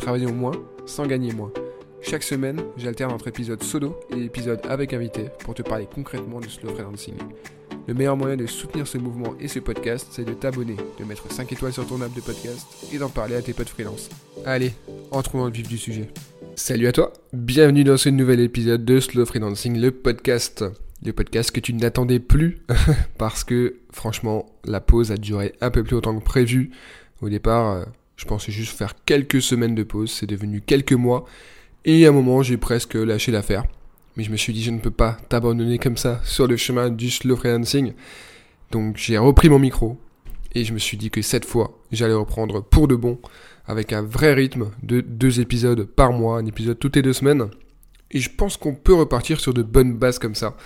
Travaillons moins sans gagner moins. Chaque semaine, j'alterne entre épisodes solo et épisodes avec invité pour te parler concrètement du slow freelancing. Le meilleur moyen de soutenir ce mouvement et ce podcast, c'est de t'abonner, de mettre 5 étoiles sur ton app de podcast et d'en parler à tes potes freelance. Allez, entrons dans le vif du sujet. Salut à toi, bienvenue dans ce nouvel épisode de Slow Freelancing, le podcast. Le podcast que tu n'attendais plus parce que franchement, la pause a duré un peu plus longtemps que prévu. Au départ, euh, je pensais juste faire quelques semaines de pause, c'est devenu quelques mois. Et à un moment, j'ai presque lâché l'affaire. Mais je me suis dit, je ne peux pas t'abandonner comme ça sur le chemin du slow freelancing. Donc j'ai repris mon micro et je me suis dit que cette fois, j'allais reprendre pour de bon, avec un vrai rythme de deux épisodes par mois, un épisode toutes les deux semaines. Et je pense qu'on peut repartir sur de bonnes bases comme ça.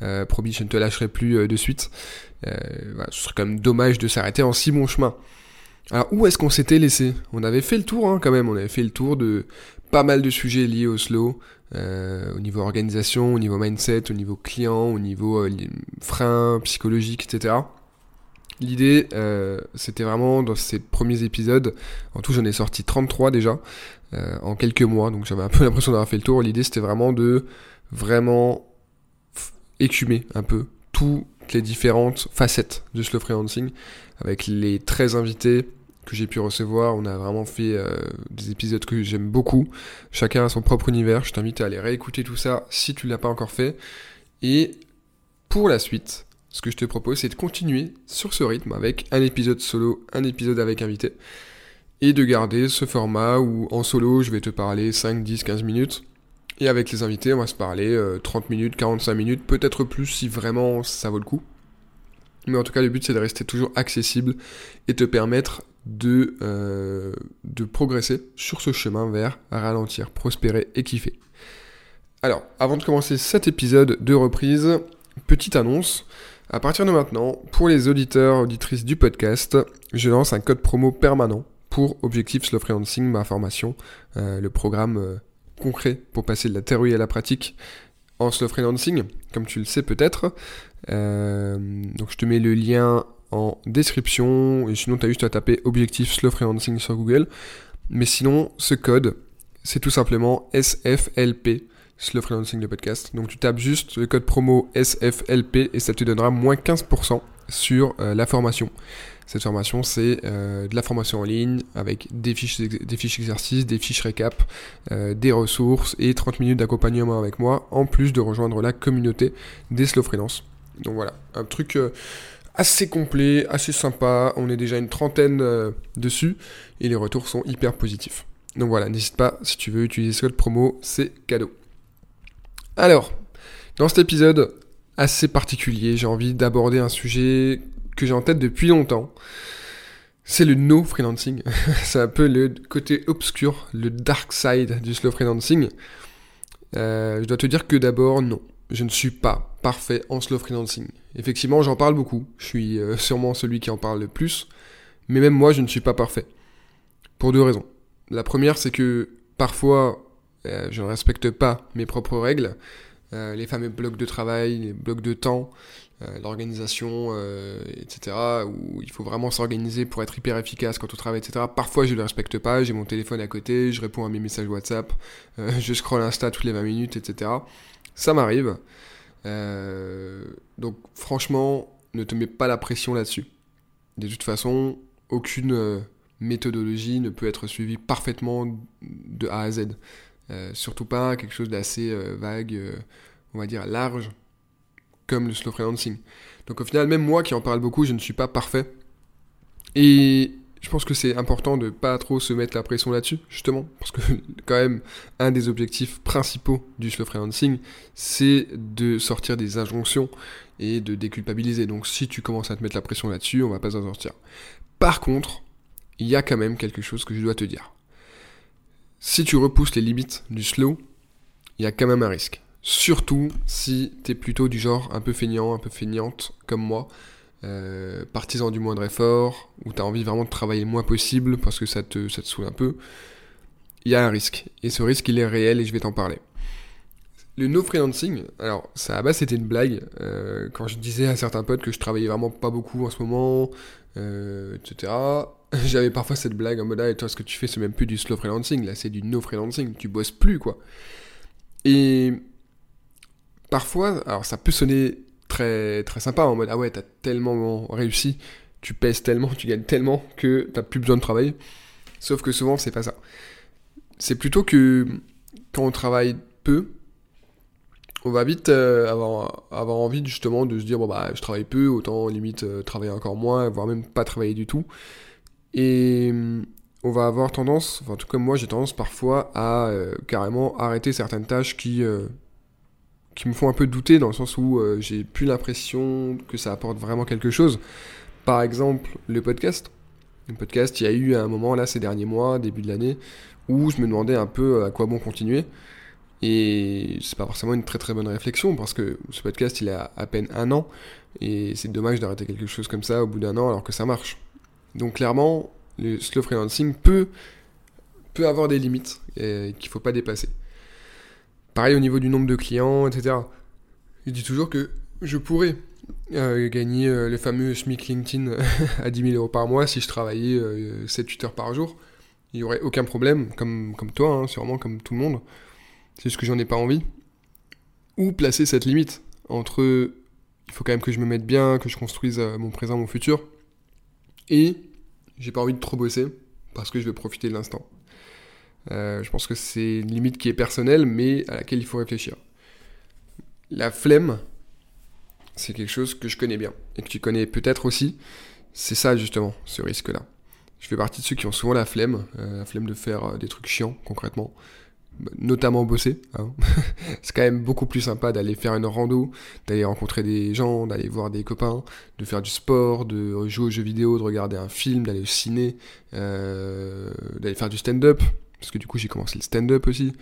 Euh, promis, je ne te lâcherai plus euh, de suite. Euh, ce serait quand même dommage de s'arrêter en si bon chemin. Alors où est-ce qu'on s'était laissé? On avait fait le tour hein, quand même, on avait fait le tour de pas mal de sujets liés au slow, euh, au niveau organisation, au niveau mindset, au niveau client, au niveau euh, frein psychologique, etc. L'idée, euh, c'était vraiment dans ces premiers épisodes, en tout j'en ai sorti 33 déjà, en quelques mois, donc j'avais un peu l'impression d'avoir fait le tour. L'idée c'était vraiment de vraiment écumer un peu toutes les différentes facettes de slow freelancing, avec les 13 invités, que j'ai pu recevoir. On a vraiment fait euh, des épisodes que j'aime beaucoup. Chacun a son propre univers. Je t'invite à aller réécouter tout ça si tu ne l'as pas encore fait. Et pour la suite, ce que je te propose, c'est de continuer sur ce rythme avec un épisode solo, un épisode avec invité. Et de garder ce format où en solo, je vais te parler 5, 10, 15 minutes. Et avec les invités, on va se parler 30 euh, minutes, 45 minutes, peut-être plus si vraiment ça vaut le coup. Mais en tout cas, le but, c'est de rester toujours accessible et te permettre de, euh, de progresser sur ce chemin vers ralentir, prospérer et kiffer. Alors, avant de commencer cet épisode de reprise, petite annonce. À partir de maintenant, pour les auditeurs, auditrices du podcast, je lance un code promo permanent pour Objectif Slow Freelancing, ma formation, euh, le programme concret pour passer de la théorie à la pratique en slow freelancing, comme tu le sais peut-être. donc je te mets le lien en description. Et sinon, tu as juste à taper objectif slow freelancing sur Google. Mais sinon, ce code, c'est tout simplement SFLP, slow freelancing le podcast. Donc tu tapes juste le code promo SFLP et ça te donnera moins 15% sur euh, la formation. Cette formation, c'est euh, de la formation en ligne avec des fiches, des fiches exercices, des fiches récap, euh, des ressources et 30 minutes d'accompagnement avec moi, en plus de rejoindre la communauté des slow freelance. Donc voilà, un truc assez complet, assez sympa. On est déjà une trentaine dessus et les retours sont hyper positifs. Donc voilà, n'hésite pas, si tu veux utiliser ce code promo, c'est cadeau. Alors, dans cet épisode assez particulier, j'ai envie d'aborder un sujet que j'ai en tête depuis longtemps. C'est le no freelancing. c'est un peu le côté obscur, le dark side du slow freelancing. Euh, je dois te dire que d'abord, non je ne suis pas parfait en slow freelancing. Effectivement, j'en parle beaucoup. Je suis euh, sûrement celui qui en parle le plus. Mais même moi, je ne suis pas parfait. Pour deux raisons. La première, c'est que parfois, euh, je ne respecte pas mes propres règles. Euh, les fameux blocs de travail, les blocs de temps, l'organisation, etc. Où il faut vraiment s'organiser pour être hyper efficace quand on travaille, etc. Parfois, je ne les respecte pas. J'ai mon téléphone à côté, je réponds à mes messages WhatsApp, je scroll Insta toutes les 20 minutes, etc. Ça m'arrive. Euh, donc franchement, ne te mets pas la pression là-dessus. De toute façon, aucune euh, méthodologie ne peut être suivie parfaitement de A à Z. Euh, surtout pas quelque chose d'assez vague, on va dire large, comme le slow freelancing. Donc au final, même moi qui en parle beaucoup, je ne suis pas parfait. Et je pense que c'est important de pas trop se mettre la pression là-dessus, justement, parce que quand même, un des objectifs principaux du slow freelancing, c'est de sortir des injonctions et de déculpabiliser. Donc si tu commences à te mettre la pression là-dessus, on va pas s'en sortir. Par contre, il y a quand même quelque chose que je dois te dire. Si tu repousses les limites du slow, il y a quand même un risque. Surtout si tu es plutôt du genre un peu feignant, un peu feignante comme moi, euh, partisan du moindre effort, où tu as envie vraiment de travailler le moins possible parce que ça te, ça te saoule un peu, il y a un risque. Et ce risque, il est réel et je vais t'en parler. Le no freelancing, alors ça à base c'était une blague euh, quand je disais à certains potes que je travaillais vraiment pas beaucoup en ce moment, euh, etc. J'avais parfois cette blague en mode ah, et toi ce que tu fais c'est même plus du slow freelancing, là c'est du no freelancing, tu bosses plus quoi. Et parfois, alors ça peut sonner très très sympa en mode ah ouais t'as tellement réussi, tu pèses tellement, tu gagnes tellement que t'as plus besoin de travailler. Sauf que souvent c'est pas ça. C'est plutôt que quand on travaille peu, on va vite euh, avoir, avoir envie justement de se dire bon bah je travaille peu, autant limite euh, travailler encore moins, voire même pas travailler du tout. Et hum, on va avoir tendance, enfin en tout cas moi j'ai tendance parfois à euh, carrément arrêter certaines tâches qui, qui me font un peu douter dans le sens où j'ai plus l'impression que ça apporte vraiment quelque chose. Par exemple le podcast. Le podcast, il y a eu un moment là ces derniers mois, début de l'année, où je me demandais un peu à quoi bon continuer. Et c'est pas forcément une très très bonne réflexion parce que ce podcast il a à peine un an et c'est dommage d'arrêter quelque chose comme ça au bout d'un an alors que ça marche. Donc clairement, le slow freelancing peut, avoir des limites qu'il qu'il faut pas dépasser. Pareil au niveau du nombre de clients, etc. Je dis toujours que je pourrais euh, gagner euh, le fameux SMIC LinkedIn à 10 000 euros par mois si je travaillais 7-8 euh, heures par jour. Il n'y aurait aucun problème, comme, toi, hein, sûrement comme tout le monde c'est juste que j'en ai pas envie. Ou placer cette limite entre il faut quand même que je me mette bien, que je construise mon présent, mon futur, et j'ai pas envie de trop bosser parce que je veux profiter de l'instant. Euh, je pense que c'est une limite qui est personnelle, mais à laquelle il faut réfléchir. La flemme, c'est quelque chose que je connais bien et que tu connais peut-être aussi. C'est ça justement, ce risque-là. Je fais partie de ceux qui ont souvent la flemme, euh, la flemme de faire des trucs chiants concrètement notamment bosser. Hein. c'est quand même beaucoup plus sympa d'aller faire une rando, d'aller rencontrer des gens, d'aller voir des copains, de faire du sport, de jouer aux jeux vidéo, de regarder un film, d'aller au ciné, euh, d'aller faire du stand-up, parce que du coup j'ai commencé le stand-up aussi,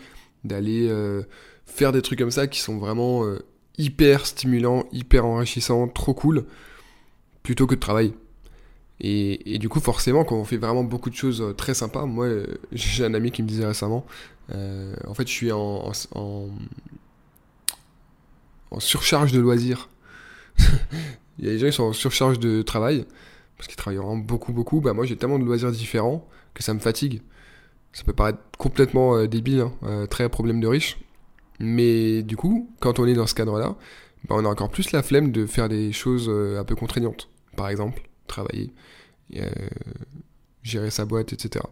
d'aller euh, faire des trucs comme ça qui sont vraiment euh, hyper stimulants, hyper enrichissants, trop cool, plutôt que de travailler. Et, du coup, forcément, quand on fait vraiment beaucoup de choses très sympas, moi, j'ai un ami qui me disait récemment, euh, en fait, je suis en, en, surcharge de loisirs. Il y a des gens qui sont en surcharge de travail, parce qu'ils travaillent vraiment beaucoup, beaucoup. Bah, moi, j'ai tellement de loisirs différents que ça me fatigue. Ça peut paraître complètement débile, hein, très problème de riche. Mais du coup, quand on est dans ce cadre-là, bah, on a encore plus la flemme de faire des choses un peu contraignantes. Par exemple, travailler, euh, gérer sa boîte, etc.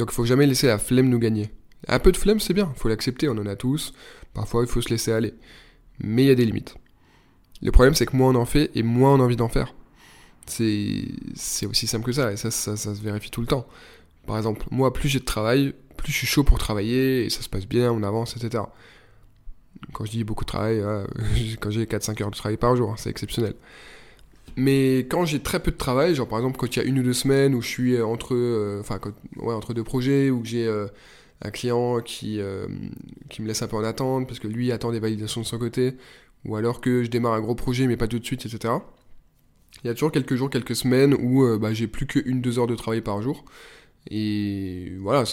Donc il faut jamais laisser la flemme nous gagner. Un peu de flemme, c'est bien, il faut l'accepter, on en a tous. Parfois, il faut se laisser aller. Mais il y a des limites. Le problème, c'est que moins on en fait et moins on a envie d'en faire. C'est aussi simple que ça, et ça, ça, se vérifie tout le temps. Par exemple, moi, plus j'ai de travail, plus je suis chaud pour travailler, et ça se passe bien, on avance, etc. Quand je dis beaucoup de travail, quand j'ai 4-5 heures de travail par jour, c'est exceptionnel. Mais quand j'ai très peu de travail, genre par exemple quand il y a une ou deux semaines où je suis entre, euh, ouais, entre deux projets, ou que j'ai euh, un client qui, euh, qui me laisse un peu en attente parce que lui attend des validations de son côté, ou alors que je démarre un gros projet mais pas tout de suite, etc. Il y a toujours quelques jours, quelques semaines où bah, j'ai plus qu'une, deux heures de travail par jour. Et voilà,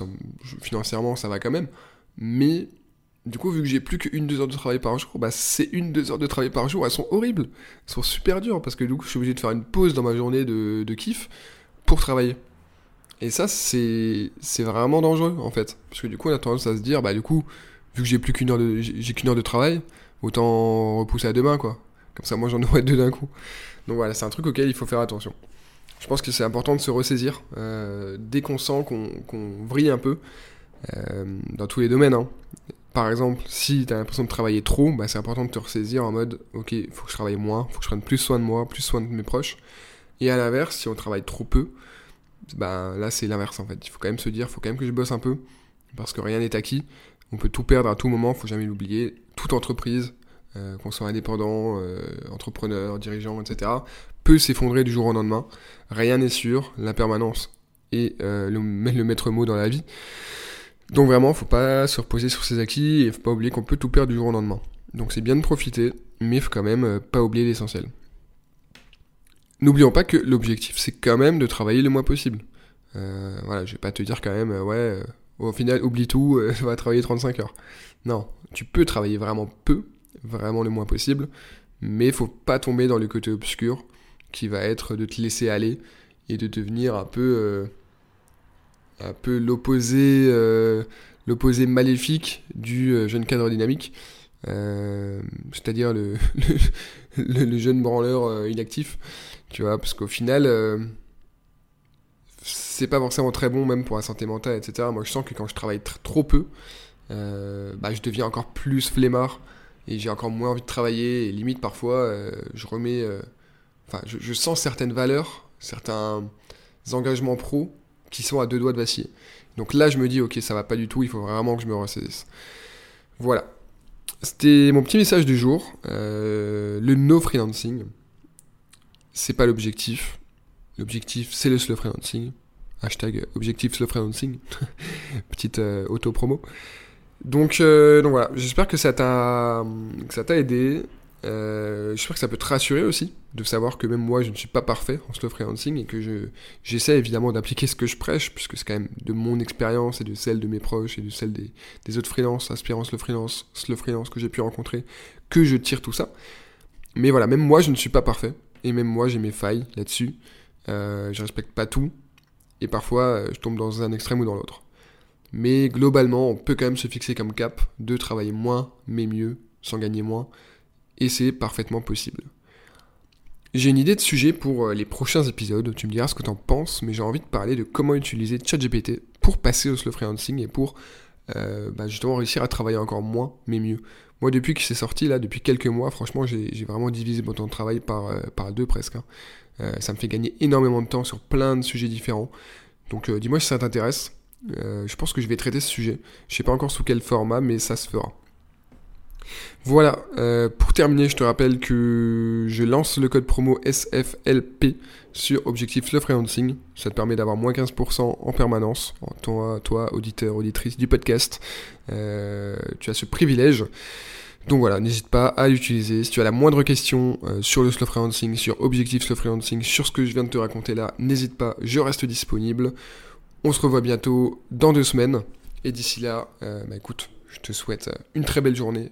financièrement ça va quand même. Mais du coup, vu que j'ai plus qu'une, deux heures de travail par jour, bah ces une, deux heures de travail par jour, elles sont horribles. Elles sont super dures parce que du coup, je suis obligé de faire une pause dans ma journée de, kiff pour travailler. Et ça, c'est, c'est vraiment dangereux en fait. Parce que du coup, on a tendance à se dire, bah du coup, vu que j'ai plus qu'une heure de, j'ai qu'une heure de travail, autant repousser à demain quoi. Comme ça, moi j'en aurai deux d'un coup. Donc voilà, c'est un truc auquel il faut faire attention. Je pense que c'est important de se ressaisir euh, dès qu'on sent qu'on, qu'on vrille un peu. Euh, dans tous les domaines. Hein par exemple, si tu as l'impression de travailler trop, bah, c'est important de te ressaisir en mode ok, il faut que je travaille moins, il faut que je prenne plus soin de moi, plus soin de mes proches. Et à l'inverse, si on travaille trop peu, bah, là c'est l'inverse en fait. Il faut quand même se dire, il faut quand même que je bosse un peu, parce que rien n'est acquis. On peut tout perdre à tout moment, il faut jamais l'oublier. Toute entreprise, euh, qu'on soit indépendant, euh, entrepreneur, dirigeant, etc., peut s'effondrer du jour au lendemain. Rien n'est sûr, la permanence est euh, le maître mot dans la vie. Donc vraiment, faut pas se reposer sur ses acquis et faut pas oublier qu'on peut tout perdre du jour au lendemain. Donc c'est bien de profiter, mais faut quand même euh, pas oublier l'essentiel. N'oublions pas que l'objectif, c'est quand même de travailler le moins possible. Euh, voilà, je vais pas te dire quand même, euh, ouais, euh, au final, oublie tout, on va travailler 35 heures. Non, tu peux travailler vraiment peu, vraiment le moins possible, mais faut pas tomber dans le côté obscur qui va être de te laisser aller et de devenir un peu, un peu l'opposé, l'opposé maléfique du jeune cadre dynamique. c'est-à-dire le, le, jeune branleur inactif, tu vois, parce qu'au final, c'est pas forcément très bon même pour la santé mentale, etc. Moi, je sens que quand je travaille trop peu, euh, bah, je deviens encore plus flemmard et j'ai encore moins envie de travailler. Et limite, parfois, euh, je remets. Euh, enfin, je, sens certaines valeurs, certains engagements pro qui sont à deux doigts de vaciller. Donc là, je me dis, ok, ça va pas du tout, il faut vraiment que je me ressaisisse. Voilà. C'était mon petit message du jour. le no freelancing, c'est pas l'objectif. L'objectif, c'est le slow freelancing. Hashtag objectif slow freelancing. Petite euh, auto-promo. Donc, euh, donc voilà, j'espère que ça t'a aidé. Euh, j'espère que ça peut te rassurer aussi de savoir que même moi je ne suis pas parfait en slow freelancing et que je j'essaie évidemment d'appliquer ce que je prêche puisque c'est quand même de mon expérience et de celle de mes proches et de celle des, des autres freelances, aspirants slow freelance, slow freelance que j'ai pu rencontrer que je tire tout ça. Mais voilà, même moi je ne suis pas parfait et même moi j'ai mes failles là-dessus. Euh, je respecte pas tout, et parfois euh, je tombe dans un extrême ou dans l'autre. Mais globalement, on peut quand même se fixer comme cap de travailler moins, mais mieux, sans gagner moins, et c'est parfaitement possible. J'ai une idée de sujet pour euh, les prochains épisodes, tu me diras ce que tu en penses, mais j'ai envie de parler de comment utiliser ChatGPT pour passer au slow freelancing et pour bah, justement réussir à travailler encore moins, mais mieux. Moi, depuis que c'est sorti, là, depuis quelques mois, franchement, j'ai vraiment divisé mon temps de travail par, par deux presque. Hein. Euh, ça me fait gagner énormément de temps sur plein de sujets différents. Donc euh, dis-moi si ça t'intéresse. Euh, je pense que je vais traiter ce sujet. Je sais pas encore sous quel format, mais ça se fera. Voilà, pour terminer, je te rappelle que je lance le code promo SFLP sur Objectif Slow Freelancing. Ça te permet d'avoir moins 15% en permanence. Toi, toi, auditeur, auditrice du podcast, tu as ce privilège. Donc voilà, n'hésite pas à l'utiliser. Si tu as la moindre question euh, sur le slow freelancing, sur Objectif Slow Freelancing, sur ce que je viens de te raconter là, n'hésite pas, je reste disponible. On se revoit bientôt dans deux semaines. Et d'ici là, euh, bah écoute, je te souhaite euh, une très belle journée.